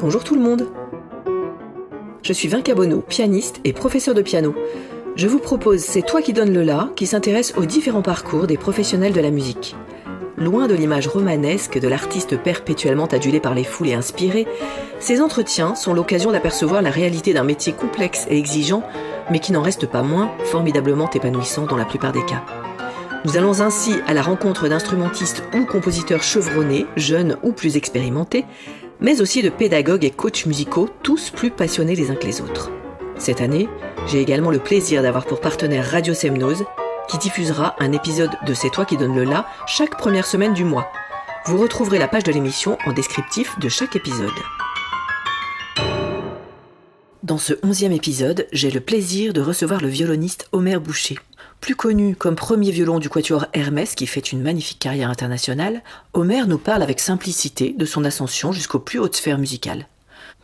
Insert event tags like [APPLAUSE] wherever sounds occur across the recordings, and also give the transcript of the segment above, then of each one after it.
Bonjour tout le monde Je suis Vinca Bono, pianiste et professeur de piano. Je vous propose C'est toi qui donne le la qui s'intéresse aux différents parcours des professionnels de la musique. Loin de l'image romanesque de l'artiste perpétuellement adulé par les foules et inspiré, ces entretiens sont l'occasion d'apercevoir la réalité d'un métier complexe et exigeant, mais qui n'en reste pas moins formidablement épanouissant dans la plupart des cas. Nous allons ainsi à la rencontre d'instrumentistes ou compositeurs chevronnés, jeunes ou plus expérimentés, mais aussi de pédagogues et coachs musicaux, tous plus passionnés les uns que les autres. Cette année, j'ai également le plaisir d'avoir pour partenaire Radio Semnose, qui diffusera un épisode de C'est toi qui donne le la chaque première semaine du mois. Vous retrouverez la page de l'émission en descriptif de chaque épisode. Dans ce onzième épisode, j'ai le plaisir de recevoir le violoniste Omer Boucher. Plus connu comme premier violon du quatuor Hermès qui fait une magnifique carrière internationale, Omer nous parle avec simplicité de son ascension jusqu'aux plus hautes sphères musicales.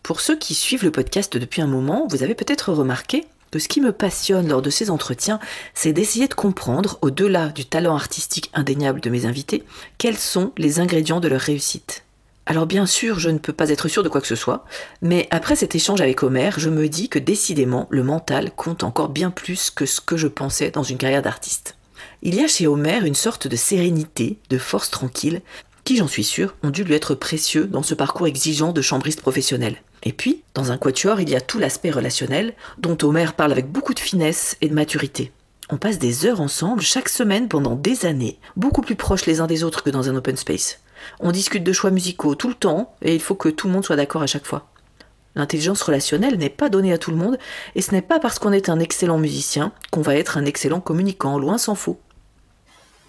Pour ceux qui suivent le podcast depuis un moment, vous avez peut-être remarqué que ce qui me passionne lors de ces entretiens, c'est d'essayer de comprendre, au-delà du talent artistique indéniable de mes invités, quels sont les ingrédients de leur réussite. Alors bien sûr, je ne peux pas être sûr de quoi que ce soit, mais après cet échange avec Homer, je me dis que décidément, le mental compte encore bien plus que ce que je pensais dans une carrière d'artiste. Il y a chez Homer une sorte de sérénité, de force tranquille, qui, j'en suis sûr, ont dû lui être précieux dans ce parcours exigeant de chambriste professionnel. Et puis, dans un quatuor, il y a tout l'aspect relationnel, dont Homer parle avec beaucoup de finesse et de maturité. On passe des heures ensemble chaque semaine pendant des années, beaucoup plus proches les uns des autres que dans un open space. On discute de choix musicaux tout le temps et il faut que tout le monde soit d'accord à chaque fois. L'intelligence relationnelle n'est pas donnée à tout le monde et ce n'est pas parce qu'on est un excellent musicien qu'on va être un excellent communicant, loin s'en faut.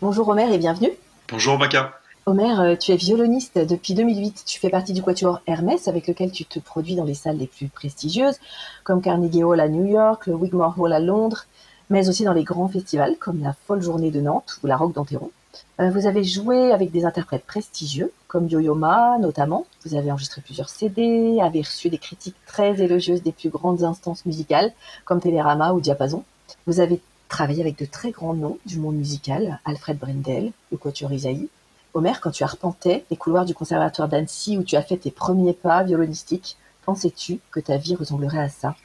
Bonjour Omer et bienvenue. Bonjour Maca. Omer, euh, tu es violoniste depuis 2008. Tu fais partie du quatuor Hermès avec lequel tu te produis dans les salles les plus prestigieuses, comme Carnegie Hall à New York, le Wigmore Hall à Londres, mais aussi dans les grands festivals comme la Folle Journée de Nantes ou la Rock d'Anteron. Euh, vous avez joué avec des interprètes prestigieux, comme Yo-Yo Ma notamment. Vous avez enregistré plusieurs CD, avez reçu des critiques très élogieuses des plus grandes instances musicales, comme Télérama ou Diapason. Vous avez travaillé avec de très grands noms du monde musical, Alfred Brendel, le quatuor Isaïe. Omer, quand tu arpentais les couloirs du conservatoire d'Annecy où tu as fait tes premiers pas violonistiques, pensais-tu que ta vie ressemblerait à ça?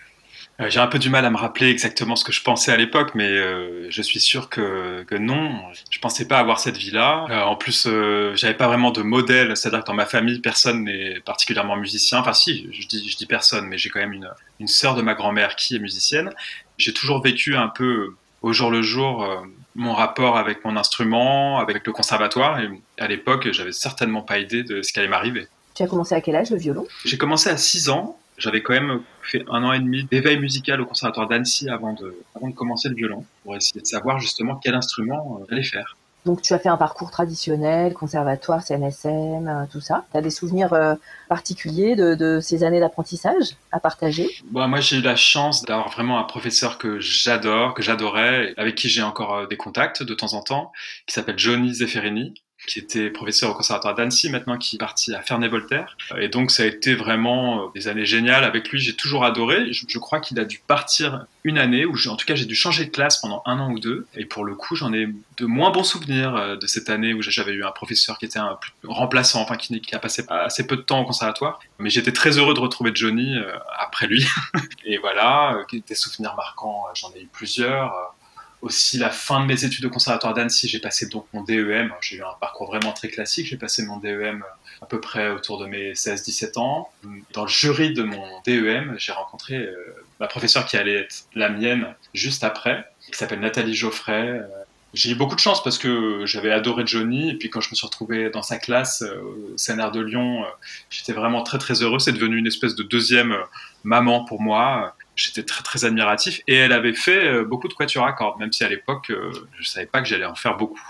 J'ai un peu du mal à me rappeler exactement ce que je pensais à l'époque, mais euh, je suis sûr que, que, non. Je pensais pas avoir cette vie-là. Euh, en plus, j'avais pas vraiment de modèle, c'est-à-dire que dans ma famille, personne n'est particulièrement musicien. Enfin, si, je dis, je dis personne, mais j'ai quand même une, une sœur de ma grand-mère qui est musicienne. J'ai toujours vécu un peu au jour le jour mon rapport avec mon instrument, avec le conservatoire. Et à l'époque, j'avais certainement pas idée de ce qui allait m'arriver. Tu as commencé à quel âge le violon? J'ai commencé à 6 ans j'avais quand même fait un an et demi d'éveil musical au conservatoire d'Annecy avant de, avant de commencer le violon, pour essayer de savoir justement quel instrument euh, j'allais faire. Donc tu as fait un parcours traditionnel, conservatoire, CNSM, euh, tout ça. Tu as des souvenirs euh, particuliers de, de, ces années d'apprentissage à partager? Bon, Moi j'ai eu la chance d'avoir vraiment un professeur que j'adore, que j'adorais, avec qui j'ai encore des contacts de temps en temps, qui s'appelle Johnny Zefferini, qui était professeur au conservatoire d'Annecy, maintenant qui est parti à Ferney-Voltaire. Et donc ça a été vraiment euh, des années géniales. Avec lui, j'ai toujours adoré. Je, crois qu'il a dû partir une année, ou en tout cas j'ai dû changer de classe pendant un an ou deux. Et pour le coup, j'en ai de moins bons souvenirs euh, de cette année où j'avais eu un professeur qui était un remplaçant, enfin qui, a passé assez peu de temps au conservatoire. Mais j'étais très heureux de retrouver Johnny euh, après lui. [LAUGHS] et voilà, des souvenirs marquants, j'en ai eu plusieurs aussi la fin de mes études au conservatoire d'Annecy, j'ai passé donc mon DEM. J'ai eu un parcours vraiment très classique. J'ai passé mon DEM à peu près autour de mes 16-17 ans. Dans le jury de mon DEM, j'ai rencontré euh, ma professeure qui allait être la mienne juste après, qui s'appelle Nathalie Geoffrey. Euh, j'ai eu beaucoup de chance parce que j'avais adoré Johnny et puis quand je me suis retrouvé dans sa classe euh, au CNR de Lyon, j'étais vraiment très très heureux. C'est devenu une espèce de deuxième maman pour moi j'étais très très admiratif et elle avait fait euh, beaucoup de quatuors à cordes, même si à l'époque euh, je savais pas que j'allais en faire beaucoup.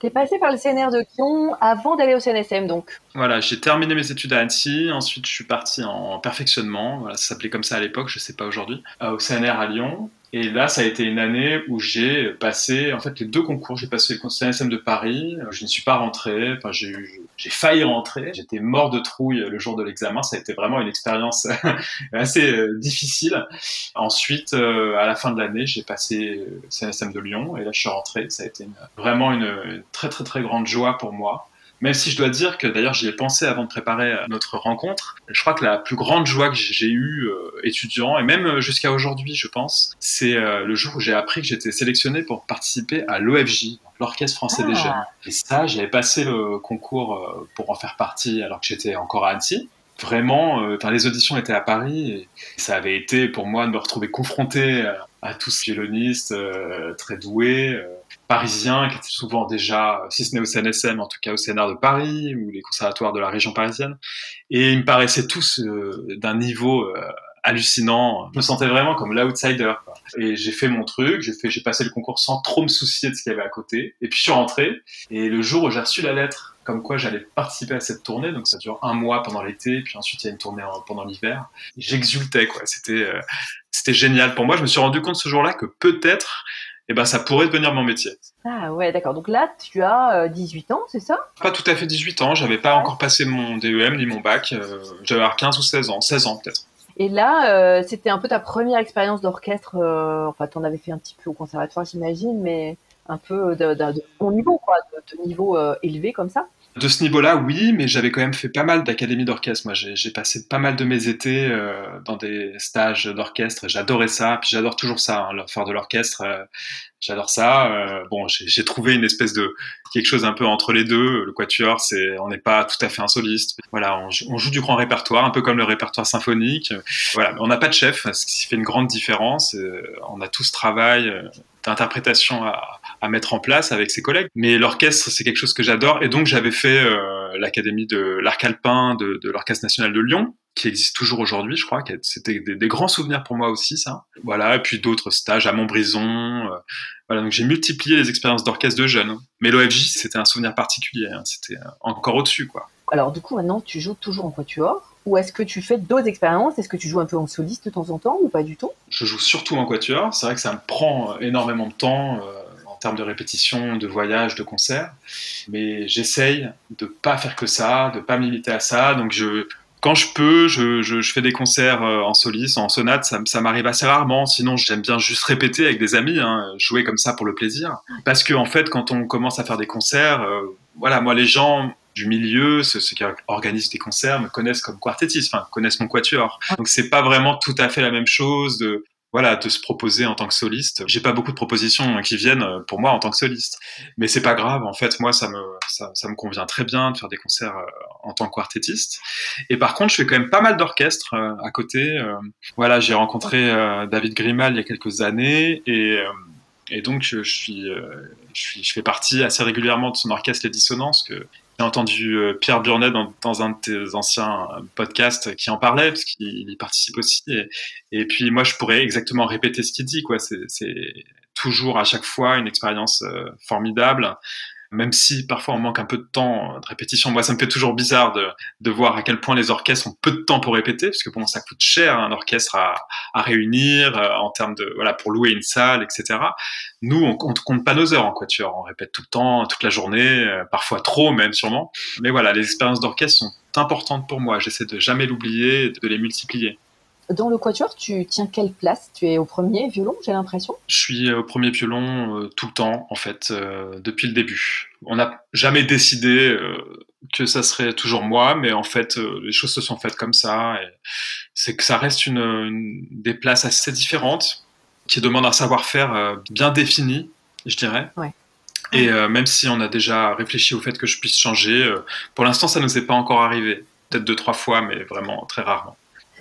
Tu es passé par le CNR de Lyon avant d'aller au CNSM donc Voilà, j'ai terminé mes études à Annecy, ensuite je suis parti en perfectionnement, voilà, ça s'appelait comme ça à l'époque, je sais pas aujourd'hui, euh, au CNR à Lyon. Et là, ça a été une année où j'ai passé, en fait, les deux concours. J'ai passé le CNSM de Paris. Je ne suis pas rentré. Enfin, j'ai j'ai failli rentrer. J'étais mort de trouille le jour de l'examen. Ça a été vraiment une expérience [LAUGHS] assez euh, difficile. Ensuite, euh, à la fin de l'année, j'ai passé CNSM de Lyon et là, je suis rentré. Ça a été vraiment une, très, très, très grande joie pour moi Même si je dois dire que d'ailleurs j'y ai pensé avant de préparer notre rencontre, je crois que la plus grande joie que j'ai eue étudiant, et même jusqu'à aujourd'hui je pense, c'est le jour où j'ai appris que j'étais sélectionné pour participer à l'OFJ, l'Orchestre français des ah. jeunes. Et ça, j'avais passé le concours pour en faire partie alors que j'étais encore à Annecy vraiment, euh, les auditions étaient à Paris et ça avait été pour moi de me retrouver confronté à, tous ces violonistes euh, très doués, euh, parisiens, qui étaient souvent déjà, si ce n'est au CNSM, en tout cas au CNR de Paris ou les conservatoires de la région parisienne. Et ils me paraissaient tous d'un niveau hallucinant. Je me sentais vraiment comme l'outsider. Et j'ai fait mon truc, j'ai fait, j'ai passé le concours sans trop me soucier de ce qu'il y avait à côté. Et puis je suis rentré. Et le jour où j'ai reçu la lettre comme quoi j'allais participer à cette tournée. Donc ça dure un mois pendant l'été, puis ensuite il y a une tournée pendant l'hiver. J'exultais, quoi. C'était euh, c'était génial pour moi. Je me suis rendu compte ce jour-là que peut-être, eh ben, ça pourrait devenir mon métier. Ah ouais, d'accord. Donc là, tu as 18 euh, ans, c'est ça? Pas tout à fait 18 ans. J'avais pas encore passé mon DEM ni mon bac. Euh, j'avais 15 ou 16 ans, 16 ans peut-être. Et là, c'était un peu ta première expérience d'orchestre. enfin, tu en avais fait un petit peu au conservatoire, j'imagine, mais un peu de, bon niveau, quoi, de, niveau élevé comme ça. De ce niveau-là, oui, mais j'avais quand même fait pas mal d'académies d'orchestre. Moi, j'ai passé pas mal de mes étés euh, dans des stages d'orchestre. J'adorais ça, puis j'adore toujours ça, hein, faire de l'orchestre. Euh, j'adore ça. Euh, bon, j'ai trouvé une espèce de quelque chose un peu entre les deux. Le quatuor, c'est, on n'est pas tout à fait un soliste. Voilà, on, joue du grand répertoire, un peu comme le répertoire symphonique. Voilà, on n'a pas de chef, ce qui fait une grande différence. on a tout ce travail d'interprétation à, à mettre en place avec ses collègues. Mais l'orchestre, c'est quelque chose que j'adore. Et donc, j'avais fait euh, l'académie de l'arc alpin de, de l'Orchestre national de Lyon, qui existe toujours aujourd'hui, je crois. C'était des, grands souvenirs pour moi aussi, ça. Voilà, et puis d'autres stages à Montbrison. Euh, voilà, donc j'ai multiplié les expériences d'orchestre de jeunes. Mais l'OFJ, c'était un souvenir particulier. Hein. C'était euh, encore au-dessus, quoi. Alors, du coup, maintenant, tu joues toujours en quatuor ou est-ce que tu fais d'autres expériences? Est-ce que tu joues un peu en soliste de temps en temps ou pas du tout? Je joue surtout en quatuor. C'est vrai que ça me prend énormément de temps termes de répétition, de voyage, de concert. Mais j'essaye de pas faire que ça, de pas m'imiter à ça. Donc je, quand je peux, je, je, fais des concerts euh, en soliste, en sonate, ça, ça m'arrive assez rarement. Sinon, j'aime bien juste répéter avec des amis, hein, jouer comme ça pour le plaisir. Parce que en fait, quand on commence à faire des concerts, euh, voilà, moi les gens du milieu, ceux, qui organisent des concerts me connaissent comme quartettiste, enfin connaissent mon quatuor. Donc c'est pas vraiment tout à fait la même chose de voilà, de se proposer en tant que soliste. J'ai pas beaucoup de propositions qui viennent euh, pour moi en tant que soliste, mais c'est pas grave. En fait, moi, ça me ça, me convient très bien de faire des concerts euh, en tant que quartettiste. Et par contre, je fais quand même pas mal d'orchestres euh, à côté. Voilà, j'ai rencontré David Grimal il y a quelques années et donc je, suis, je suis je fais partie assez régulièrement de son orchestre Les Dissonances que j'ai entendu euh, Pierre Burnet dans, un de tes anciens podcasts qui en parlait, parce qu'il y participe aussi. Et, puis moi, je pourrais exactement répéter ce qu'il dit. quoi. C'est toujours à chaque fois une expérience euh, formidable même si parfois on manque un peu de temps de répétition. Moi, ça me fait toujours bizarre de, de voir à quel point les orchestres ont peu de temps pour répéter, parce que bon, ça coûte cher un orchestre à, à réunir euh, en termes de voilà pour louer une salle, etc. Nous, on, on compte pas nos heures en quatuor, on répète tout le temps, toute la journée, euh, parfois trop même sûrement. Mais voilà, les expériences d'orchestre sont importantes pour moi. J'essaie de jamais l'oublier, de les multiplier. Dans le quatuor, tu tiens quelle place? Tu es au premier violon, j'ai l'impression? Je suis au premier violon euh, tout le temps, en fait, euh, depuis le début. On n'a jamais décidé euh, que ça serait toujours moi, mais en fait, les choses se sont faites comme ça. C'est que ça reste une, des places assez différentes, qui demandent un savoir-faire bien défini, je dirais. Et même si on a déjà réfléchi au fait que je puisse changer, pour l'instant, ça ne nous est pas encore arrivé. Peut-être deux, trois fois, mais vraiment très rarement.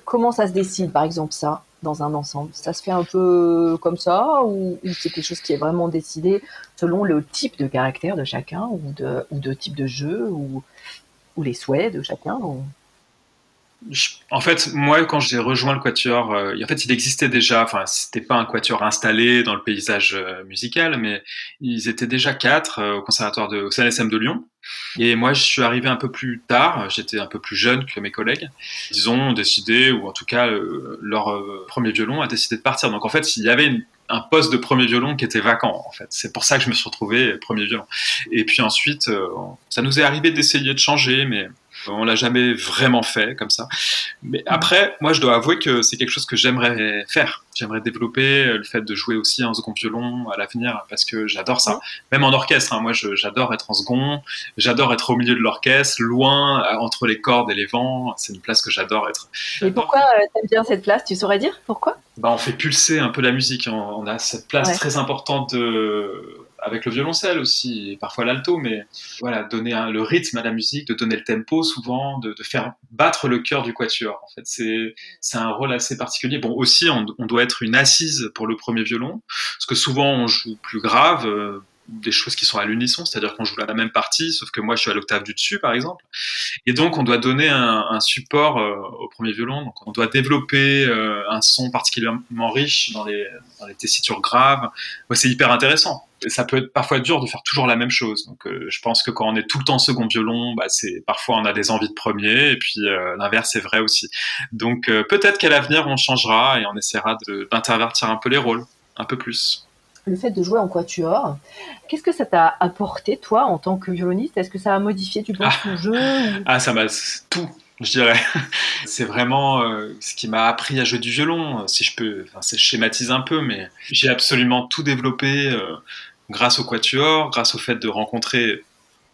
Comment ça se décide, par exemple, ça, dans un ensemble? Ça se fait un peu comme ça ou, c'est quelque chose qui est vraiment décidé selon le type de caractère de chacun ou de, ou de type de jeu ou, ou les souhaits de chacun? En fait, moi, quand j'ai rejoint le Quatuor, euh, en fait, il existait déjà. Enfin, c'était pas un Quatuor installé dans le paysage euh, musical, mais ils étaient déjà quatre euh, au conservatoire de, au CNSM de Lyon. Et moi, je suis arrivé un peu plus tard. J'étais un peu plus jeune que mes collègues. Ils ont décidé, ou en tout cas, leur premier violon a décidé de partir. Donc, en fait, il y avait un poste de premier violon qui était vacant en fait. C'est pour ça que je me suis retrouvé premier violon. Et puis ensuite, ça nous est arrivé d'essayer de changer, mais On l'a jamais vraiment fait comme ça. Mais après, moi, je dois avouer que c'est quelque chose que j'aimerais faire. J'aimerais développer le fait de jouer aussi en second violon à l'avenir parce que j'adore ça. Même en orchestre, hein. moi, j'adore être en second. J'adore être au milieu de l'orchestre, loin entre les cordes et les vents. C'est une place que j'adore être. Et pourquoi euh, t'aimes bien cette place Tu saurais dire pourquoi? Bah, on fait pulser un peu la musique. On a cette place très importante de avec le violoncelle aussi, et parfois l'alto, mais voilà, donner le rythme à la musique, de donner le tempo souvent, de, faire battre le cœur du quatuor. En fait, c'est c'est un rôle assez particulier. Bon, aussi, on, doit être une assise pour le premier violon, parce que souvent on joue plus grave. Euh, des choses qui sont à l'unisson, c'est-à-dire qu'on joue la même partie, sauf que moi je suis à l'octave du dessus, par exemple. Et donc on doit donner un, support euh, au premier violon, donc on doit développer euh, un son particulièrement riche dans les, tessitures graves. c'est hyper intéressant. Et ça peut être parfois dur de faire toujours la même chose. Donc euh, je pense que quand on est tout le temps second violon, bah, parfois on a des envies de premier, et puis l'inverse est vrai aussi. Donc peut-être qu'à l'avenir on changera et on essaiera d'intervertir un peu les rôles, un peu plus le fait de jouer en quatuor, qu'est-ce que ça t'a apporté, toi, en tant que violoniste? Est-ce que ça a modifié, tu penses, ton jeu [LAUGHS] Ah, ça m'a tout, je dirais. [LAUGHS] c'est vraiment euh, ce qui m'a appris à jouer du violon, si je peux, enfin, c'est schématise un peu, mais j'ai absolument tout développé euh, grâce au quatuor, grâce au fait de rencontrer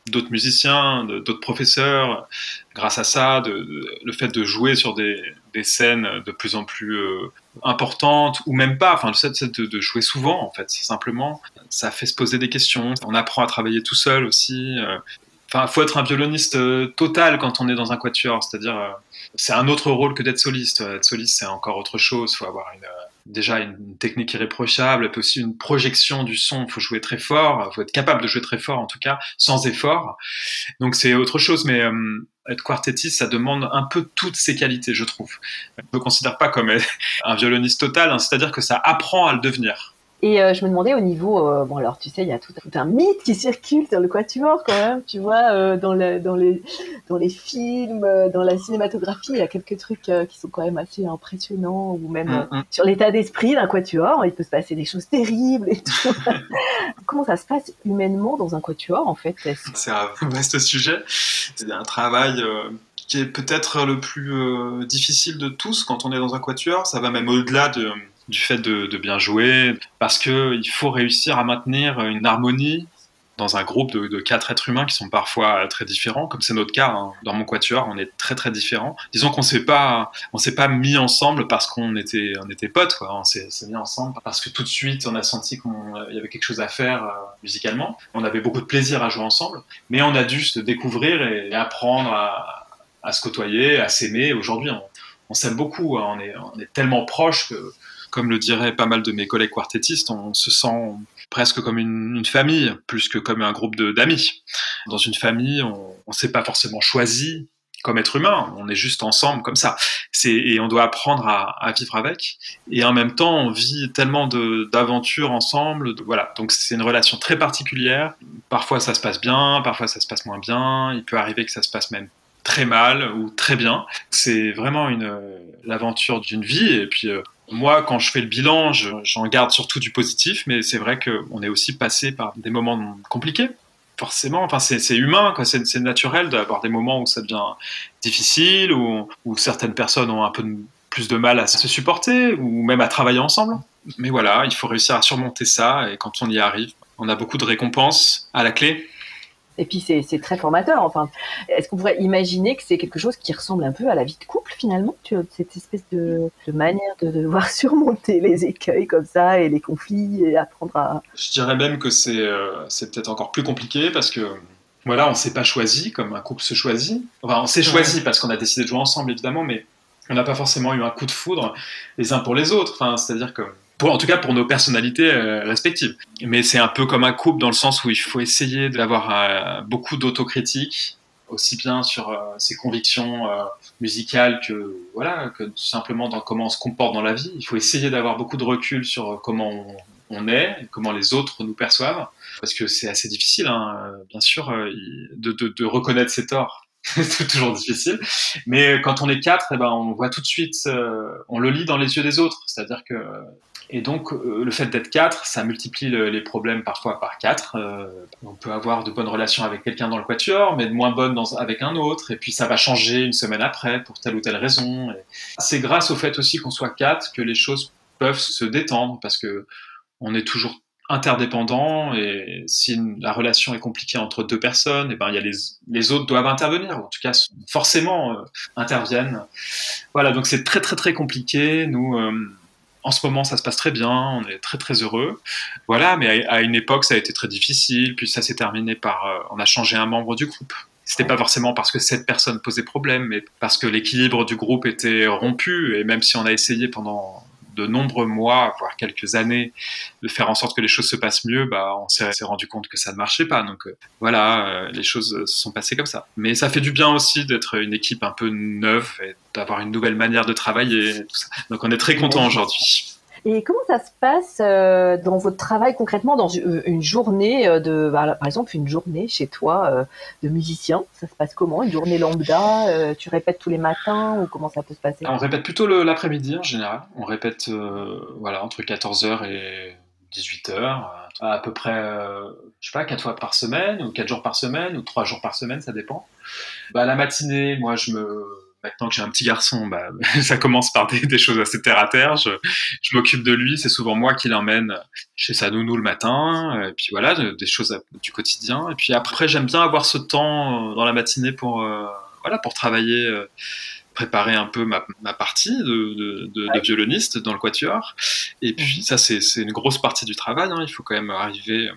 d'autres musiciens, d'autres professeurs. Grâce à ça, le fait de jouer sur des, scènes de plus en plus euh, importantes, ou même pas, enfin, le fait de, jouer souvent, en fait, simplement, ça fait se poser des questions. On apprend à travailler tout seul aussi. Euh. Enfin, faut être un violoniste euh, total quand on est dans un quatuor, c'est-à-dire, c'est un autre rôle que d'être soliste. Être soliste, c'est encore autre chose. Faut avoir déjà une technique irréprochable, puis aussi une projection du son. Il faut jouer très fort, il faut être capable de jouer très fort en tout cas, sans effort. Donc c'est autre chose, mais être quartettiste, ça demande un peu toutes ces qualités, je trouve. Je ne me considère pas comme [LAUGHS] un violoniste total, hein, c'est-à-dire que ça apprend à le devenir. Et euh, je me demandais au niveau, euh, bon alors tu sais, il y a tout, un mythe qui circule sur le quatuor quand même, tu vois, euh, dans, le, dans, les, dans les films, dans la cinématographie, il y a quelques trucs qui sont quand même assez impressionnants, ou même mm, mm. sur l'état d'esprit d'un quatuor, il peut se passer des choses terribles et tout. [LAUGHS] Comment ça se passe humainement dans un quatuor en fait C'est un vaste sujet, c'est un travail qui est peut-être le plus difficile de tous quand on est dans un quatuor, ça va même au-delà de du fait de, bien jouer, parce qu'il faut réussir à maintenir une harmonie dans un groupe de, quatre êtres humains qui sont parfois très différents, comme c'est notre cas. Hein. Dans mon quatuor, on est très très différents. Disons qu'on s'est pas, on s'est pas mis ensemble parce qu'on était, on était potes. On s'est mis ensemble parce que tout de suite, on a senti qu'il y avait quelque chose à faire euh, musicalement. On avait beaucoup de plaisir à jouer ensemble, mais on a dû se découvrir et, apprendre à, se côtoyer, à s'aimer. Aujourd'hui, on, on s'aime beaucoup. Hein. On, est, on est tellement proches que comme le diraient pas mal de mes collègues quartettistes, on se sent presque comme une, famille, plus que comme un groupe d'amis. Dans une famille, on ne s'est pas forcément choisi comme être humain, on est juste ensemble comme ça. Et on doit apprendre à, vivre avec. Et en même temps, on vit tellement d'aventures ensemble. voilà, donc c'est une relation très particulière. Parfois ça se passe bien, parfois ça se passe moins bien. Il peut arriver que ça se passe même très mal ou très bien. C'est vraiment l'aventure d'une vie. Et puis euh, moi, quand je fais le bilan, j'en garde surtout du positif, mais c'est vrai qu'on est aussi passé par des moments compliqués. Forcément, enfin, c'est humain, c'est naturel d'avoir des moments où ça devient difficile, où, où certaines personnes ont un peu plus de mal à se supporter, ou même à travailler ensemble. Mais voilà, il faut réussir à surmonter ça, et quand on y arrive, on a beaucoup de récompenses à la clé. Et puis c'est très formateur. Enfin, est-ce qu'on pourrait imaginer que c'est quelque chose qui ressemble un peu à la vie de couple finalement, tu cette espèce de, manière de devoir [LAUGHS] surmonter les écueils comme ça et les conflits et apprendre à. Je dirais même que c'est euh, c'est peut-être encore plus compliqué parce que voilà, on ne s'est pas choisi comme un couple se choisit. Enfin, on s'est choisi parce qu'on a décidé de jouer ensemble évidemment, mais on n'a pas forcément eu un coup de foudre les uns pour les autres. Enfin, c'est-à-dire que en tout cas pour nos personnalités euh, respectives. Mais c'est un peu comme un couple dans le sens où il faut essayer d'avoir euh, beaucoup d'autocritique, aussi bien sur euh, ses convictions musicales que voilà que simplement dans comment on se comporte dans la vie. Il faut essayer d'avoir beaucoup de recul sur comment on, est, comment les autres nous perçoivent, parce que c'est assez difficile, hein, bien sûr, de, de, de reconnaître ses torts [LAUGHS] c'est toujours difficile. Mais quand on est quatre, eh ben, on voit tout de suite, on le lit dans les yeux des autres. C'est-à-dire que Et donc, euh, le fait d'être quatre, ça multiplie les problèmes parfois par quatre. on peut avoir de bonnes relations avec quelqu'un dans le quatuor, mais de moins bonnes avec un autre. Et puis, ça va changer une semaine après pour telle ou telle raison. C'est grâce au fait aussi qu'on soit quatre que les choses peuvent se détendre parce que on est toujours interdépendants et si la relation est compliquée entre deux personnes, et eh ben il y a les, les autres doivent intervenir, en tout cas forcément euh, interviennent. Voilà, donc c'est très très très compliqué. Nous, euh, en ce moment, ça se passe très bien, on est très très heureux. Voilà, mais à, une époque, ça a été très difficile. Puis ça s'est terminé par, euh, on a changé un membre du groupe. C'était pas forcément parce que cette personne posait problème, mais parce que l'équilibre du groupe était rompu. Et même si on a essayé pendant de nombreux mois, voire quelques années, de faire en sorte que les choses se passent mieux, bah, on s'est rendu compte que ça ne marchait pas. Donc euh, voilà, euh, les choses se sont passées comme ça. Mais ça fait du bien aussi d'être une équipe un peu neuve et d'avoir une nouvelle manière de travailler. Donc on est très content aujourd'hui. Et comment ça se passe euh, dans votre travail concrètement dans une journée euh, de, bah, par exemple, une journée chez toi euh, de musicien Ça se passe comment? Une journée lambda Tu répètes tous les matins ou comment ça peut se passer? On répète plutôt l'après-midi en général. On répète voilà, entre 14h et 18h, à peu près, je sais pas, 4 fois par semaine, ou 4 jours par semaine, ou 3 jours par semaine, ça dépend. Bah, la matinée, moi, je me Maintenant que j'ai un petit garçon, bah, [LAUGHS] ça commence par des, choses assez terre à terre. Je, je m'occupe de lui. C'est souvent moi qui l'emmène chez sa nounou le matin. Et puis voilà, des choses du quotidien. Et puis après, j'aime bien avoir ce temps euh, dans la matinée pour, euh, voilà, pour travailler, euh, préparer un peu ma, ma partie de, de, de, de, violoniste dans le quatuor. Et puis mhm. ça, c'est une grosse partie du travail. Hein. Il faut quand même arriver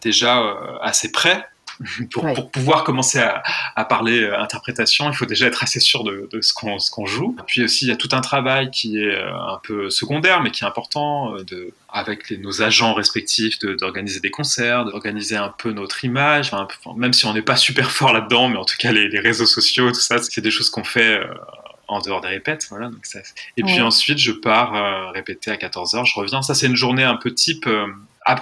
déjà assez près [LAUGHS] pour, pour, pouvoir commencer à, à, parler euh, interprétation, il faut déjà être assez sûr de, de ce qu'on joue. Puis aussi, il y a tout un travail qui est euh, un peu secondaire, mais qui est important, euh, de, avec les, nos agents respectifs, d'organiser des concerts, d'organiser un peu notre image, enfin, même si on n'est pas super fort là-dedans, mais en tout cas, les, les réseaux sociaux, tout ça, c'est des choses qu'on fait en dehors des répètes. Voilà, donc ça... Et puis ensuite, je pars euh, répéter à 14h, je reviens. Ça, c'est une journée un peu type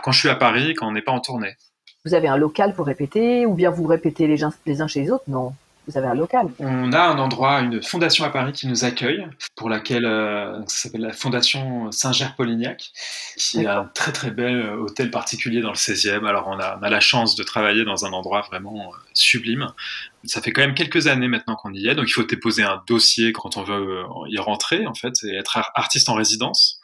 quand je suis à Paris, quand on n'est pas en tournée. Vous avez un local pour répéter ou bien vous répétez les, uns chez les autres? Non. Vous avez un local. On a un endroit, une fondation à Paris qui nous accueille, pour laquelle euh, ça s'appelle la Fondation Saint-Ger-Polignac, qui est un très très bel euh, hôtel particulier dans le 16e. Alors on a, on a la chance de travailler dans un endroit vraiment euh, sublime. Ça fait quand même quelques années maintenant qu'on y est, donc il faut déposer un dossier quand on veut y rentrer en fait et être artiste en résidence.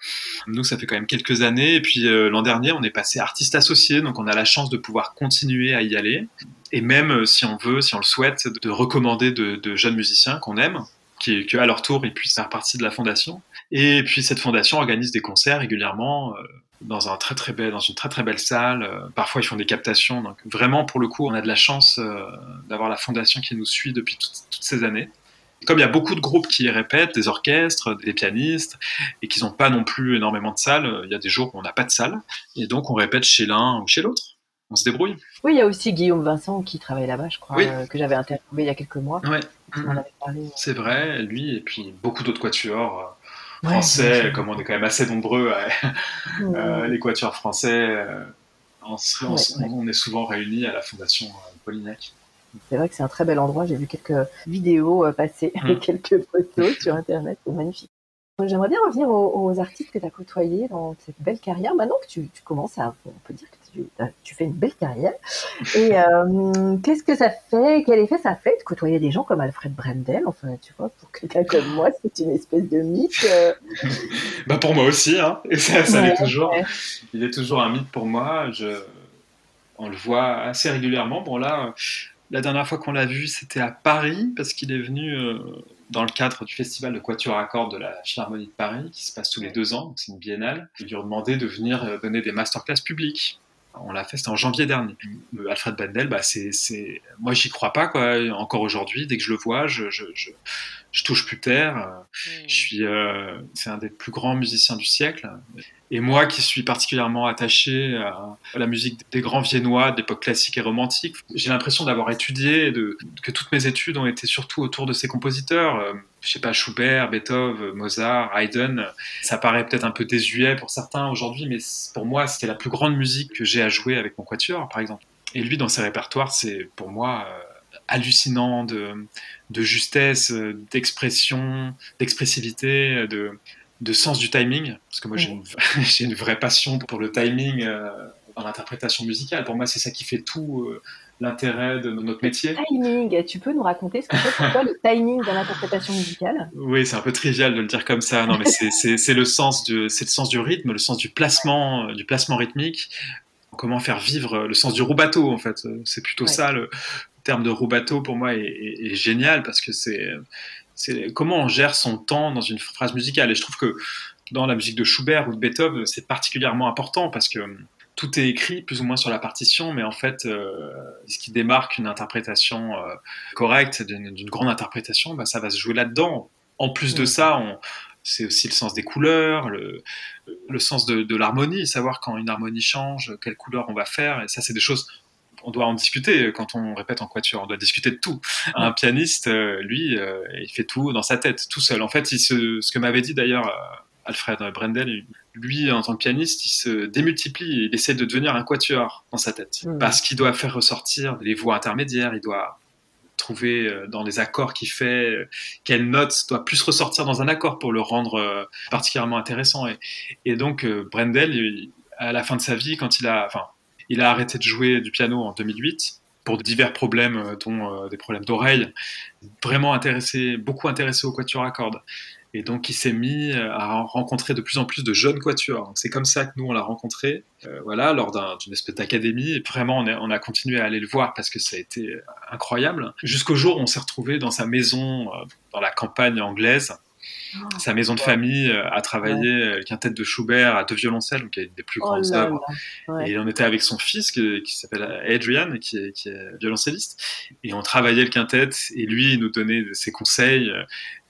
Nous, ça fait quand même quelques années, et puis l'an dernier, on est passé artiste associé, donc on a la chance de pouvoir continuer à y aller et même euh, si on veut, si on le souhaite, de recommander de, jeunes musiciens qu'on aime, qui, qu'à leur tour ils puissent faire partie de la fondation. Et puis cette fondation organise des concerts régulièrement euh, dans un très très belle, dans une très très belle salle. Euh, parfois ils font des captations. Donc vraiment pour le coup, on a de la chance d'avoir la fondation qui nous suit depuis toutes, ces années. Comme il y a beaucoup de groupes qui répètent, des orchestres, des pianistes, et qui n'ont pas non plus énormément de salles, il y a des jours où on n'a pas de salle, et donc on répète chez l'un ou chez l'autre on se débrouille. Oui, il y a aussi Guillaume Vincent qui travaille là-bas, je crois, euh, que j'avais interviewé il y a quelques mois. Ouais. C'est vrai, lui, et puis beaucoup d'autres quatuors euh, français, comme on est quand même assez nombreux, [LAUGHS] euh, les quatuors français, on, est souvent réunis à la Fondation Polignac. C'est vrai que c'est un très bel endroit, j'ai vu quelques vidéos passer, et [LAUGHS] mm. quelques photos sur Internet, c'est magnifique. J'aimerais bien revenir aux, artistes que tu as côtoyés dans cette belle carrière. Maintenant que tu, tu commences à, on peut dire que tu, fais une belle carrière. Et euh, qu'est-ce que ça fait? Quel effet ça fait de côtoyer des gens comme Alfred Brendel Enfin, tu vois, pour quelqu'un comme moi, c'est une espèce de mythe. Euh. [LAUGHS] bah pour moi aussi, hein. Et ça, ça l'est toujours. Il est toujours un mythe pour moi. Je... On le voit assez régulièrement. Bon là, la dernière fois qu'on l'a vu, c'était à Paris parce qu'il est venu. Euh, dans le cadre du festival de Quatuor à cordes de la Philharmonie de Paris, qui se passe tous les deux ans, c'est une biennale, ils lui ont demandé de venir donner des masterclass publiques. On l'a fait, c'était en janvier dernier. Alfred Bendel, bah c'est, moi j'y crois pas quoi. Encore aujourd'hui, dès que je le vois, je, je, je, touche plus terre. Hmm. Je suis, euh, c'est un des plus grands musiciens du siècle. Et moi qui suis particulièrement attaché à la musique des grands viennois d'époque classique et romantique, j'ai l'impression d'avoir étudié, que toutes mes études ont été surtout autour de ces compositeurs. Euh, je sais pas, Schubert, Beethoven, Mozart, Haydn. Ça paraît peut-être un peu désuet pour certains aujourd'hui, mais pour moi, c'était la plus grande musique que j'ai à jouer avec mon quatuor, par exemple. Et lui, dans ses répertoires, c'est pour moi euh, hallucinant de justesse, d'expression, d'expressivité, de, de sens du timing, parce que moi j'ai une, [LAUGHS] une, vraie passion pour le timing dans l'interprétation musicale. Pour moi, c'est ça qui fait tout l'intérêt de notre métier. Timing, tu peux nous raconter ce que c'est pour toi le timing dans l'interprétation musicale? Oui, c'est un peu trivial de le dire comme ça. Non, mais c'est le sens du, c'est le sens du rythme, le sens du placement, du placement rythmique. Comment faire vivre le sens du rubato en fait. C'est plutôt ça le terme de rubato pour moi est, génial parce que c'est c'est comment on gère son temps dans une phrase musicale. Et je trouve que dans la musique de Schubert ou de Beethoven, c'est particulièrement important parce que tout est écrit plus ou moins sur la partition, mais en fait, euh, ce qui démarque une interprétation euh, correcte, d'une grande interprétation, bah, ça va se jouer là-dedans. En plus de ça, c'est aussi le sens des couleurs, le, le sens de, de l'harmonie, savoir quand une harmonie change, quelle couleur on va faire, et ça, c'est des choses on doit en discuter quand on répète en quatuor. On doit discuter de tout. Un pianiste, euh, lui, il fait tout dans sa tête, tout seul. En fait, il se, ce que m'avait dit d'ailleurs Alfred Brendel, lui, en tant que pianiste, il se démultiplie, il essaie de devenir un quatuor dans sa tête. Mmh. Parce qu'il doit faire ressortir les voix intermédiaires, il doit trouver euh, dans les accords qu'il fait, euh, quelle note doit plus ressortir dans un accord pour le rendre euh, particulièrement intéressant. Et, donc, Brendel, à la fin de sa vie, quand il a, enfin, il a arrêté de jouer du piano en 2008, pour divers problèmes, dont des problèmes d'oreille, vraiment intéressé, beaucoup intéressé au quatuor à cordes. Et donc, il s'est mis euh, à rencontrer de plus en plus de jeunes quatuors. C'est comme ça que nous, on l'a rencontré, euh, voilà, lors d'une espèce d'académie. Vraiment, on, a continué à aller le voir parce que ça a été incroyable. Jusqu'au jour où on s'est retrouvé dans sa maison, euh, dans la campagne anglaise. Sa maison de famille a travaillé le quintet de Schubert à deux violoncelles, donc il une des plus oh grandes œuvres. Et on était avec son fils qui, s'appelle Adrian, qui est, qui est, violoncelliste. Et on travaillait le quintet et lui, il nous donnait ses conseils.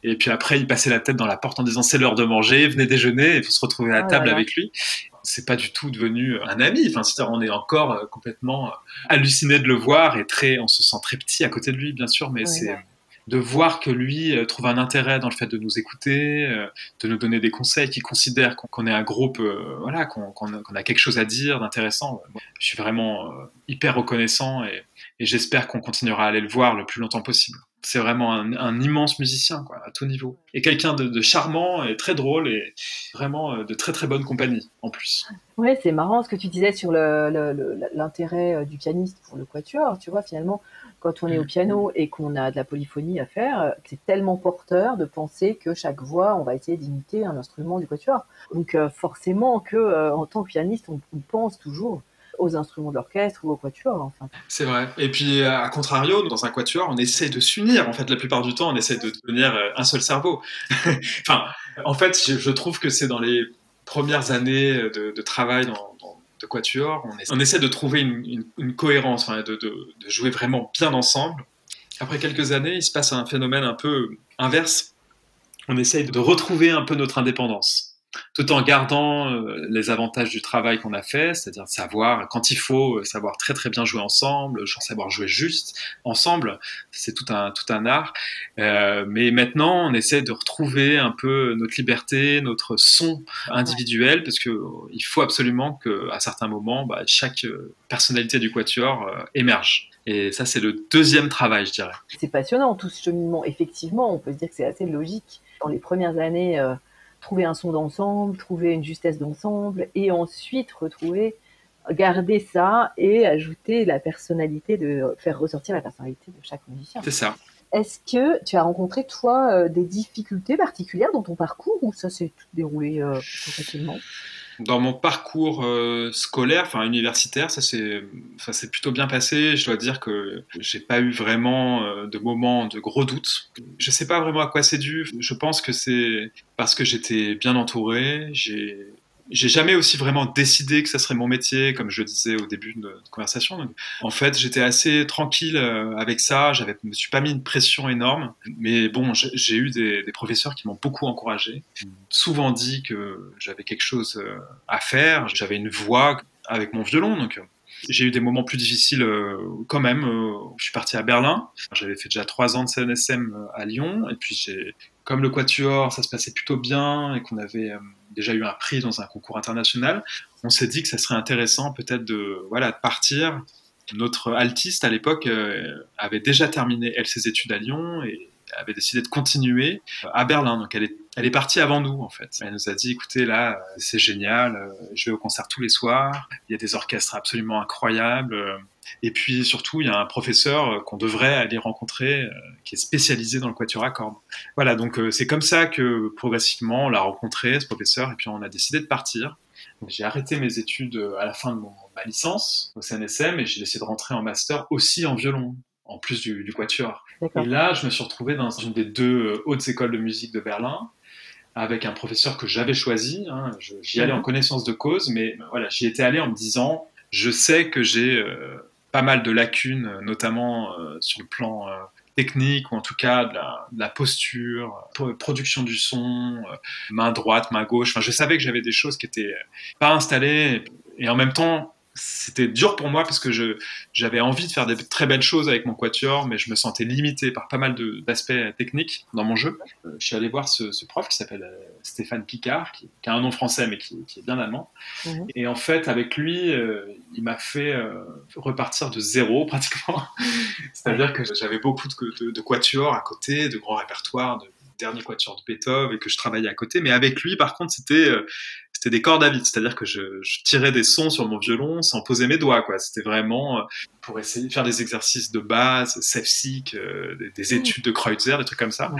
Et puis après, il passait la tête dans la porte en disant c'est l'heure de manger, venez déjeuner, et faut se retrouver à oh table avec lui. C'est pas du tout devenu un ami. Enfin, cest on est encore euh, complètement euh, halluciné de le voir et très, on se sent très petit à côté de lui, bien sûr, mais c'est de voir que lui euh, trouve un intérêt dans le fait de nous écouter, de nous donner des conseils, qu'il considère qu'on est un groupe, voilà, qu'on a quelque chose à dire d'intéressant. Je suis vraiment hyper reconnaissant et j'espère qu'on continuera à aller le voir le plus longtemps possible c'est vraiment un, immense musicien à tout niveau. Et quelqu'un de, charmant et très drôle et vraiment euh, de très très bonne compagnie en plus. Oui, c'est marrant ce que tu disais sur l'intérêt euh, du pianiste pour le quatuor. Tu vois, finalement, quand on est au piano et qu'on a de la polyphonie à faire, euh, c'est tellement porteur de penser que chaque voix, on va essayer d'imiter un instrument du quatuor. Donc forcément que en tant que pianiste, on pense toujours aux instruments de l'orchestre ou au quatuor. Enfin. C'est vrai. Et puis, à contrario, dans un quatuor, on essaie de s'unir. En fait, la plupart du temps, on essaie de devenir euh, un seul cerveau. [LAUGHS] enfin, en fait, je, trouve que c'est dans les premières années de, travail dans, quatuor, on essaie, de trouver une, cohérence, de, de, jouer vraiment bien ensemble. Après quelques années, il se passe un phénomène un peu inverse. On essaye de retrouver un peu notre indépendance tout en gardant euh, les avantages du travail qu'on a fait, c'est-à-dire savoir quand il faut, euh, savoir très très bien jouer ensemble, savoir jouer juste ensemble, c'est tout un, tout un art. Euh, mais maintenant, on essaie de retrouver un peu notre liberté, notre son individuel, parce qu'il faut absolument qu'à certains moments, bah, chaque personnalité du quatuor émerge. Et ça, c'est le deuxième travail, je dirais. C'est passionnant tout ce cheminement. Effectivement, on peut se dire que c'est assez logique. Dans les premières années, trouver un son d'ensemble, trouver une justesse d'ensemble, et ensuite retrouver, garder ça et ajouter la personnalité, de faire ressortir la personnalité de chaque musicien. C'est ça. Est-ce que tu as rencontré, toi, euh, des difficultés particulières dans ton parcours ou ça s'est tout déroulé euh, facilement? Dans mon parcours euh, scolaire, enfin universitaire, ça s'est plutôt bien passé. Je dois dire que j'ai pas eu vraiment euh, de moments de gros doutes. Je sais pas vraiment à quoi c'est dû. Je pense que c'est parce que j'étais bien entouré. J'ai j'ai jamais aussi vraiment décidé que ça serait mon métier, comme je le disais au début de notre conversation. en fait, j'étais assez tranquille euh, avec ça. Je me suis pas mis une pression énorme. Mais bon, j'ai eu des, professeurs qui m'ont beaucoup encouragé, souvent dit que j'avais quelque chose euh, à faire. J'avais une voix avec mon violon, donc euh, j'ai eu des moments plus difficiles quand même. je suis parti à Berlin. J'avais fait déjà trois ans de CNSM à Lyon. Et puis, comme le Quatuor, ça se passait plutôt bien et qu'on avait déjà eu un prix dans un concours international, on s'est dit que ça serait intéressant peut-être de, voilà, partir. Notre altiste à l'époque euh, avait déjà terminé elle ses études à Lyon et avait décidé de continuer à Berlin. Donc elle est elle est partie avant nous en fait. Elle nous a dit écoutez là c'est génial, je vais au concert tous les soirs, il y a des orchestres absolument incroyables. Et puis surtout, il y a un professeur qu'on devrait aller rencontrer qui est spécialisé dans le quatuor à cordes. Voilà, donc c'est comme ça que progressivement on l'a rencontré, ce professeur, et puis on a décidé de partir. J'ai arrêté mes études à la fin de mon, ma licence au CNSM et j'ai décidé de rentrer en master aussi en violon en plus du, du quatuor. Et là, je me suis retrouvé dans une des deux hautes écoles de musique de Berlin, avec un professeur que j'avais choisi. Hein. J'y allais en connaissance de cause, mais voilà, j'y étais allé en me disant, je sais que j'ai euh, pas mal de lacunes, notamment euh, sur le plan euh, technique, ou en tout cas de la, la posture, production du son, main droite, main gauche. Enfin, je savais que j'avais des choses qui étaient pas installées, et en même temps, c'était dur pour moi parce que je, j'avais envie de faire des très belles choses avec mon quatuor, mais je me sentais limité par pas mal d'aspects techniques dans mon jeu. Euh, je suis allé voir ce, ce prof qui s'appelle euh, Stéphane Picard, qui, qui, a un nom français mais qui, qui est bien allemand. Mhm. Et en fait, avec lui, euh, il m'a fait repartir de zéro [LAUGHS] pratiquement. C'est-à-dire que j'avais beaucoup de, de, de quatuors à côté, de grands répertoires, de dernier quatuor de Beethoven et que je travaillais à côté. Mais avec lui, par contre, c'était c'était des cordes à vide, c'est-à-dire que je, tirais des sons sur mon violon sans poser mes doigts, quoi. C'était vraiment euh, pour essayer de faire des exercices de base, Sefsik, euh, des, mmh. études de Kreutzer, des trucs comme ça.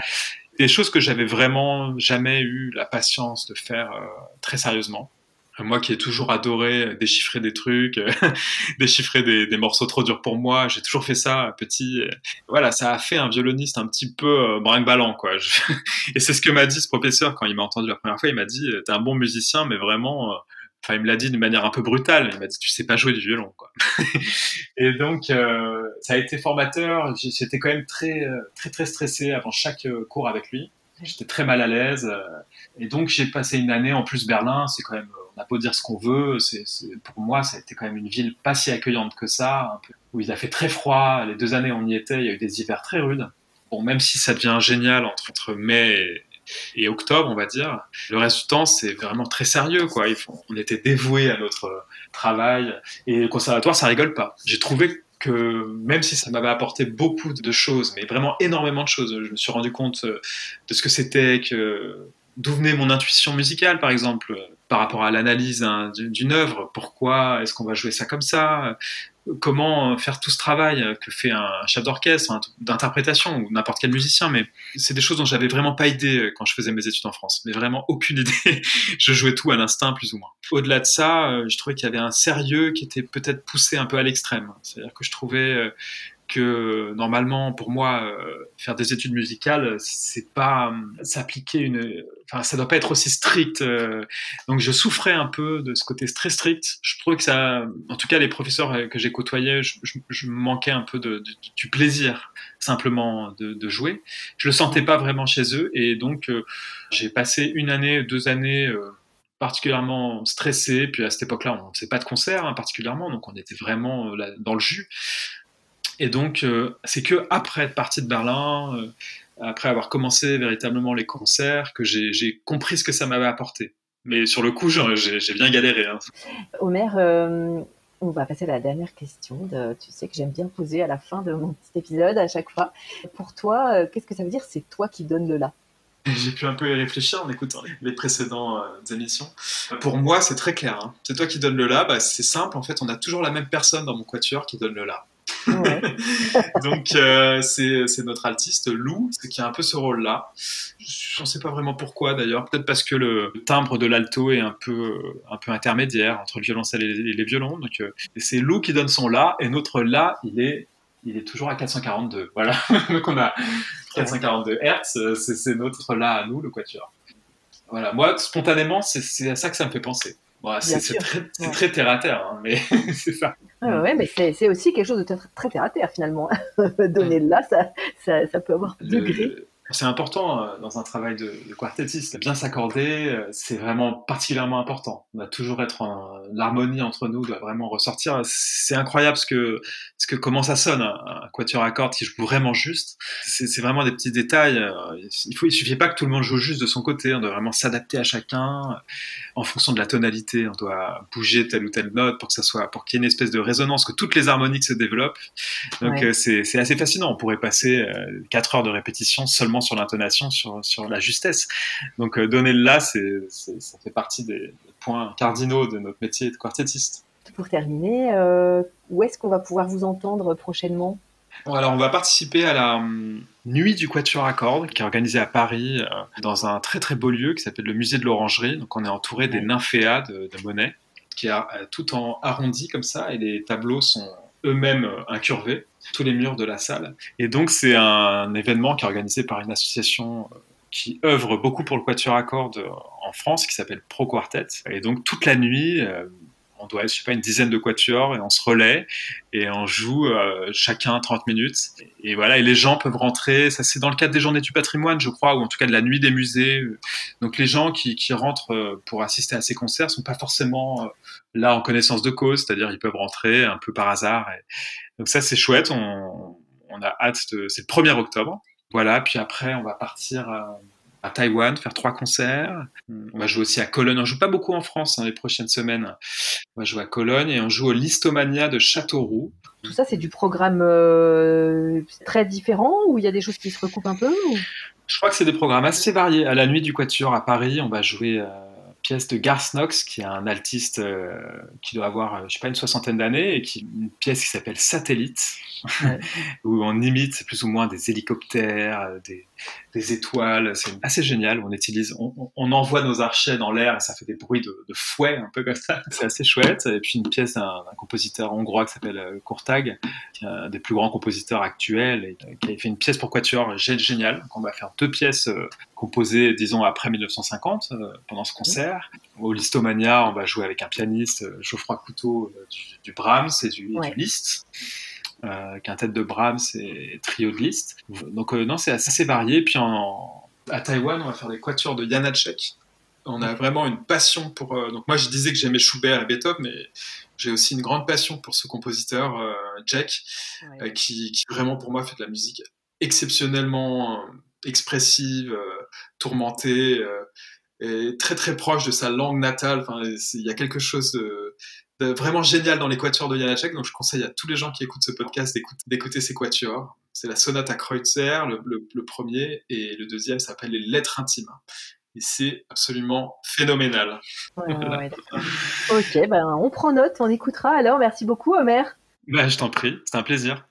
Des choses que j'avais vraiment jamais eu la patience de faire euh, très sérieusement. Moi qui ai toujours adoré déchiffrer des trucs, [LAUGHS] déchiffrer des, des, morceaux trop durs pour moi, j'ai toujours fait ça petit. Voilà, ça a fait un violoniste un petit peu euh, brinque-ballant, quoi. [LAUGHS] Et c'est ce que m'a dit ce professeur quand il m'a entendu la première fois. Il m'a dit, t'es un bon musicien, mais vraiment, euh, enfin, il me l'a dit d'une manière un peu brutale. Il m'a dit, tu sais pas jouer du violon, quoi. [LAUGHS] et donc, euh, ça a été formateur. J'étais quand même très, euh, très, très stressé avant chaque euh, cours avec lui. J'étais très mal à l'aise. Et donc, j'ai passé une année en plus Berlin. C'est quand même on a beau dire ce qu'on veut, pour moi, ça a été quand même une ville pas si accueillante que ça, où il a fait très froid. Les deux années où on y était, il y a eu des hivers très rudes. Bon, même si ça devient génial entre, mai et, octobre, on va dire, le reste du temps, c'est vraiment très sérieux, quoi. on était dévoués à notre travail. Et le conservatoire, ça rigole pas. J'ai trouvé que même si ça m'avait apporté beaucoup de choses, mais vraiment énormément de choses, je me suis rendu compte de ce que c'était d'où venait mon intuition musicale, par exemple, par rapport à l'analyse d'une œuvre. Pourquoi est-ce qu'on va jouer ça comme ça Comment faire tout ce travail que fait un chef d'orchestre, d'interprétation ou n'importe quel musicien Mais c'est des choses dont j'avais vraiment pas idée quand je faisais mes études en France. Mais vraiment aucune idée. [LAUGHS] je jouais tout à l'instinct, plus ou moins. Au-delà de ça, euh, je trouvais qu'il y avait un sérieux qui était peut-être poussé un peu à l'extrême. C'est-à-dire que je trouvais euh, normalement pour moi euh, faire des études musicales c'est pas euh, s'appliquer une enfin ça doit pas être aussi strict euh. donc je souffrais un peu de ce côté très strict je trouvais que ça en tout cas les professeurs que j'ai côtoyés je, je, manquais un peu de, du plaisir simplement de, jouer je le sentais pas vraiment chez eux et donc j'ai passé une année deux années particulièrement stressé. Puis à cette époque-là, on ne faisait pas de concert hein, particulièrement, donc on était vraiment dans le jus. Et donc, euh, c'est que après être parti de Berlin, euh, après avoir commencé véritablement les concerts, que j'ai compris ce que ça m'avait apporté. Mais sur le coup, j'ai bien galéré. Hein. Omer, euh, on va passer à la dernière question. De, tu sais que j'aime bien poser à la fin de mon petit épisode à chaque fois. Pour toi, qu'est-ce que ça veut dire C'est toi qui donnes le là? J'ai pu un peu y réfléchir en écoutant les précédentes émissions. Pour moi, c'est très clair. Hein. C'est toi qui donnes le là. Bah, c'est simple. En fait, on a toujours la même personne dans mon quatuor qui donne le là. [LAUGHS] Donc euh, c'est notre altiste Lou qui a un peu ce rôle-là. Je ne sais pas vraiment pourquoi d'ailleurs. Peut-être parce que le timbre de l'alto est un peu un peu intermédiaire entre le violoncelle et les, violons. Donc euh, c'est Lou qui donne son la et notre la il est il est toujours à 442. Voilà. [LAUGHS] Donc on a 442 Hertz. C'est notre la à nous le quatuor. Voilà. Moi spontanément c'est à ça que ça me fait penser c'est très, terre à terre, hein, mais [LAUGHS] c'est ça. Ouais, mais c'est aussi quelque chose de très, terre à terre finalement. [LAUGHS] Donner là, ça, ça, ça, peut avoir degré. C'est important euh, dans un travail de, de quartettiste. Bien s'accorder, euh, c'est vraiment particulièrement important. On va toujours être en l'harmonie entre nous doit vraiment ressortir. C'est incroyable ce que, ce que comment ça sonne un, quatuor à cordes qui joue vraiment juste. C'est vraiment des petits détails. Euh, il faut, il suffit pas que tout le monde joue juste de son côté. On doit vraiment s'adapter à chacun en fonction de la tonalité. On doit bouger telle ou telle note pour que ça soit, pour qu'il y ait une espèce de résonance, que toutes les harmoniques se développent. Donc c'est assez fascinant. On pourrait passer quatre heures de répétition seulement sur l'intonation, sur, sur la justesse. Donc donner le là, c'est, ça fait partie des points cardinaux de notre métier de quartettiste. Pour terminer, où est-ce qu'on va pouvoir vous entendre prochainement? Alors, on va participer à la hum, Nuit du Quatuor à cordes, qui est organisée à Paris, dans un très très beau lieu qui s'appelle le Musée de l'Orangerie. Donc, on est entouré des nymphéas de, de Monet, qui est tout en arrondi comme ça, et les tableaux sont eux-mêmes incurvés, tous les murs de la salle. Et donc, c'est un événement qui est organisé par une association euh, qui œuvre beaucoup pour le quatuor à cordes euh, en France, qui s'appelle Pro Quartet. Et donc, toute la nuit, euh, on doit, je sais pas, une dizaine de quatuors et on se relaie et on joue euh, chacun 30 minutes. Et, voilà, et les gens peuvent rentrer. Ça, c'est dans le cadre des journées du patrimoine, je crois, ou en tout cas de la nuit des musées. Donc, les gens qui, qui rentrent euh, pour assister à ces concerts sont pas forcément euh, là en connaissance de cause, c'est-à-dire ils peuvent rentrer un peu par hasard. Et... Donc, ça, c'est chouette. On, a hâte. De... C'est le 1er octobre. Voilà, puis après, on va partir Taïwan, faire trois concerts. On va jouer aussi à Cologne. On joue pas beaucoup en France dans hein, les prochaines semaines. On va jouer à Cologne et on joue au Listomania de Châteauroux. Tout ça, c'est du programme euh, très différent ou il y a des choses qui se recoupent un peu Je crois que c'est des programmes assez variés. À la nuit du Quatuor à Paris, on va jouer euh, pièce de Garth Knox, qui est un altiste euh, qui doit avoir, euh, je sais pas, une soixantaine d'années, et qui une pièce qui s'appelle Satellite, [LAUGHS] où on imite plus ou moins des hélicoptères, euh, des, des étoiles. C'est assez génial. On utilise, on, on, envoie nos archets dans l'air et ça fait des bruits de, de fouet, un peu comme ça. [LAUGHS] C'est assez chouette. Et puis une pièce d'un compositeur hongrois qui s'appelle Courtag, qui est un des plus grands compositeurs actuels, et qui a fait une pièce pour quatuor génial. Donc on va faire deux pièces composées, disons, après 1950, pendant ce concert. Au Listomania, on va jouer avec un pianiste, euh, Geoffroy Couteau, euh, du, Brahms et du, Liszt. Euh, quintette de Brahms et trio de Liszt. Donc non, c'est assez varié. Puis à Taïwan, on va faire des quatuors de Janacek. On a vraiment une passion pour. donc moi, je disais que j'aimais Schubert et Beethoven, mais j'ai aussi une grande passion pour ce compositeur, Jack, qui, qui, vraiment pour moi fait de la musique exceptionnellement expressive, tourmentée est très très proche de sa langue natale. Enfin, il y a quelque chose de, vraiment génial dans les quatuors de Janacek. Donc, je conseille à tous les gens qui écoutent ce podcast d'écouter ces quatuors. C'est la sonate à Kreutzer, le, premier, et le deuxième s'appelle les Lettres intimes. Et c'est absolument phénoménal. ok, ben on prend note, on écoutera alors. Merci beaucoup, Omer. Ben, je t'en prie, c'est un plaisir.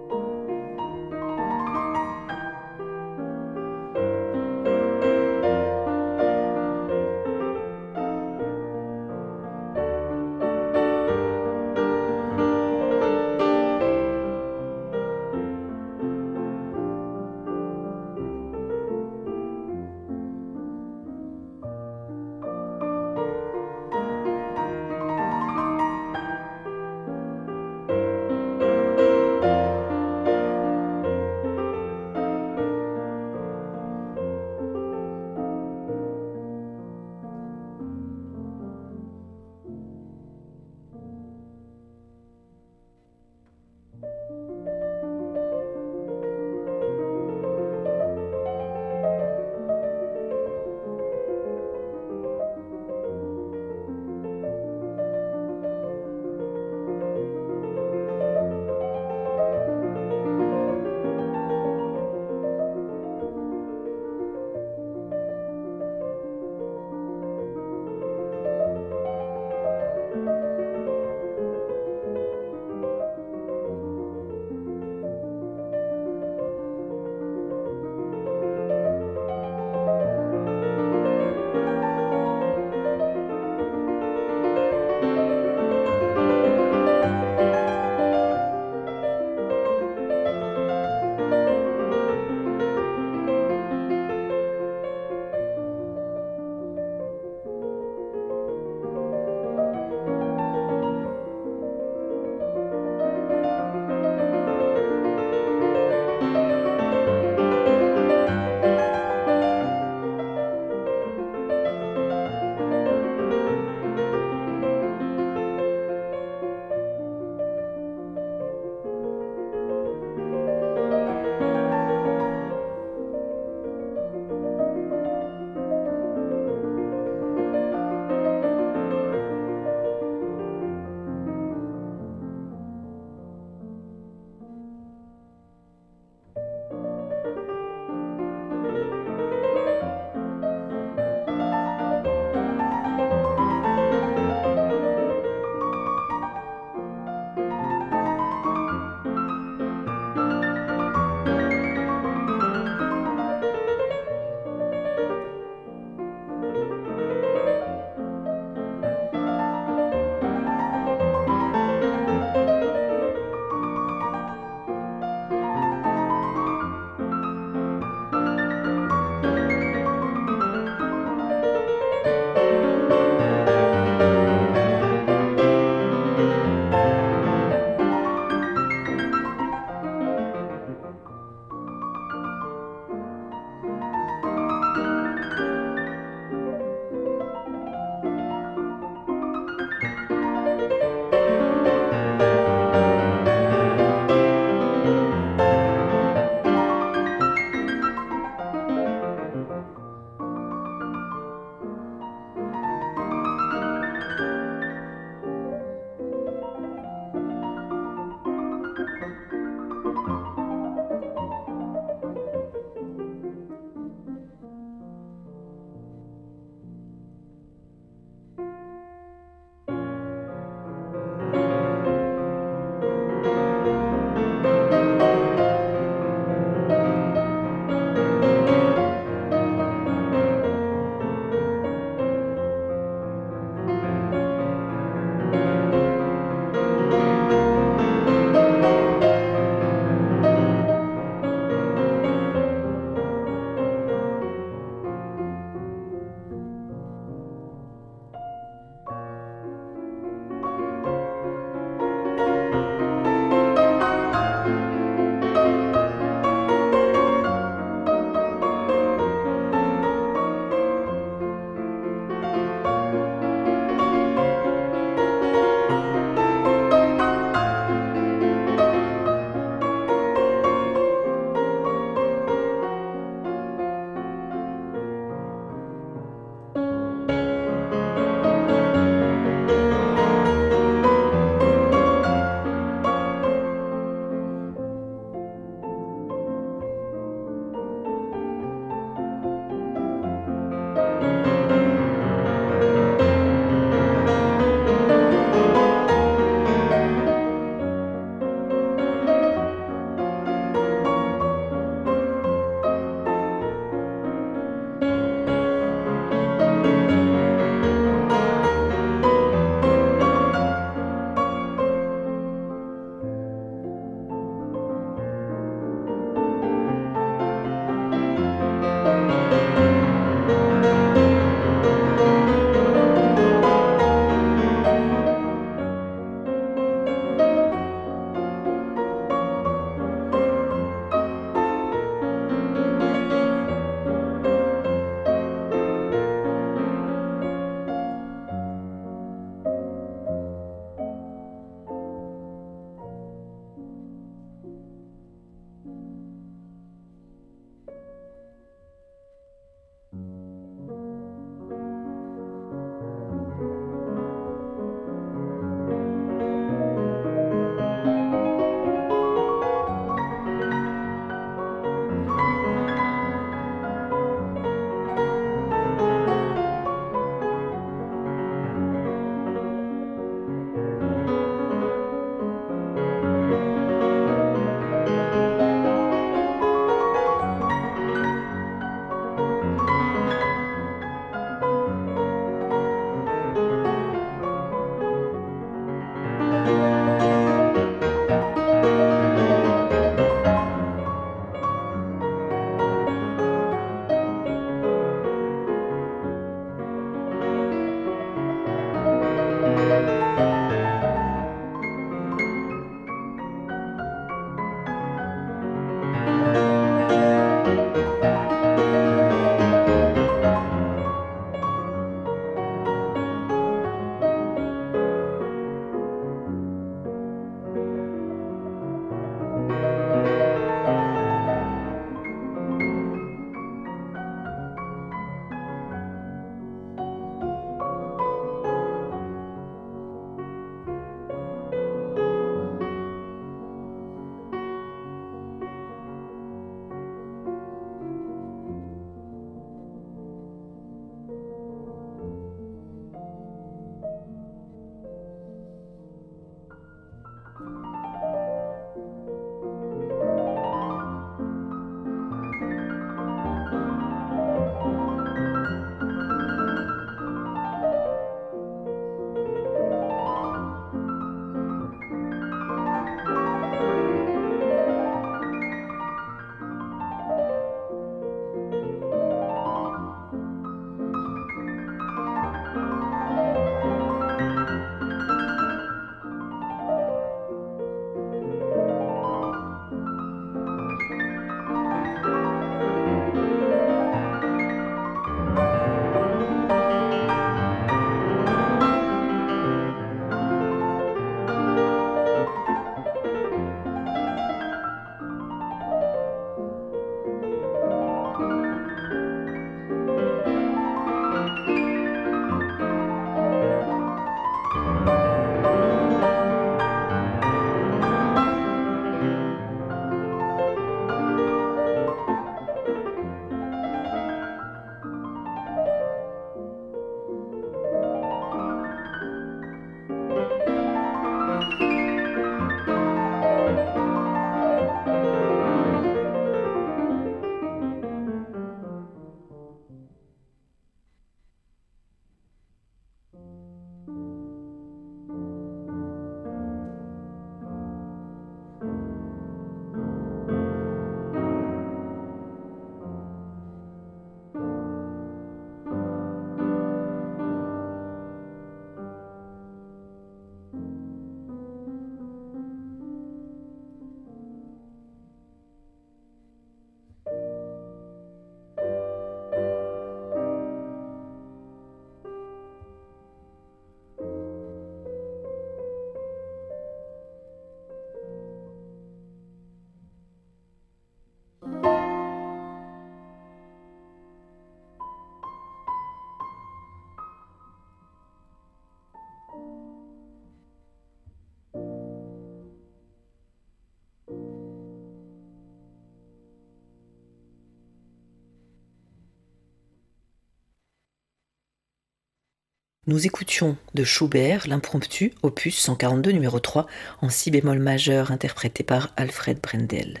Nous écoutions de Schubert l'impromptu, opus 142 numéro 3 en si bémol majeur interprété par Alfred Brendel.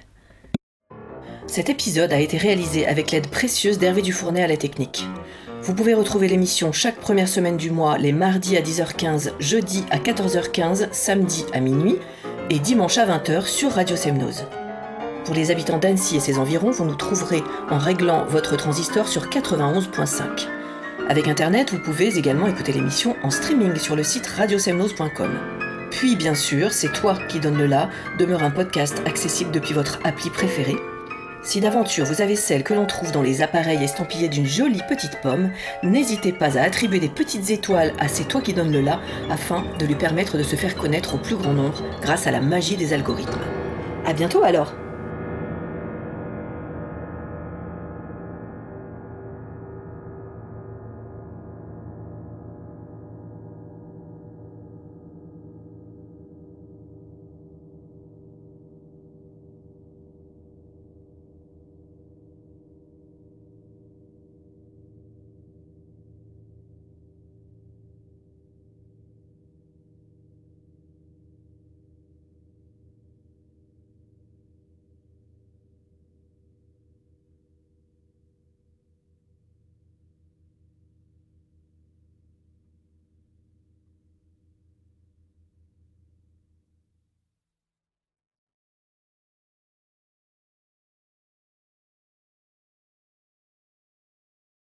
Cet épisode a été réalisé avec l'aide précieuse d'Hervé Dufournet à la technique. Vous pouvez retrouver l'émission chaque première semaine du mois, les mardis à 10h15, jeudi à 14h15, samedi à minuit et dimanche à 20h sur Radio Semnose. Pour les habitants d'Annecy et ses environs, vous nous trouverez en réglant votre transistor sur 91.5. Avec Internet, vous pouvez également écouter l'émission en streaming sur le site radiosemnose.com. Puis, bien sûr, C'est toi qui donne le la demeure un podcast accessible depuis votre appli préférée si d'aventure vous avez celle que l'on trouve dans les appareils estampillés d'une jolie petite pomme, n'hésitez pas à attribuer des petites étoiles à C'est toi qui donne le là afin de lui permettre de se faire connaître au plus grand nombre grâce à la magie des algorithmes. A bientôt alors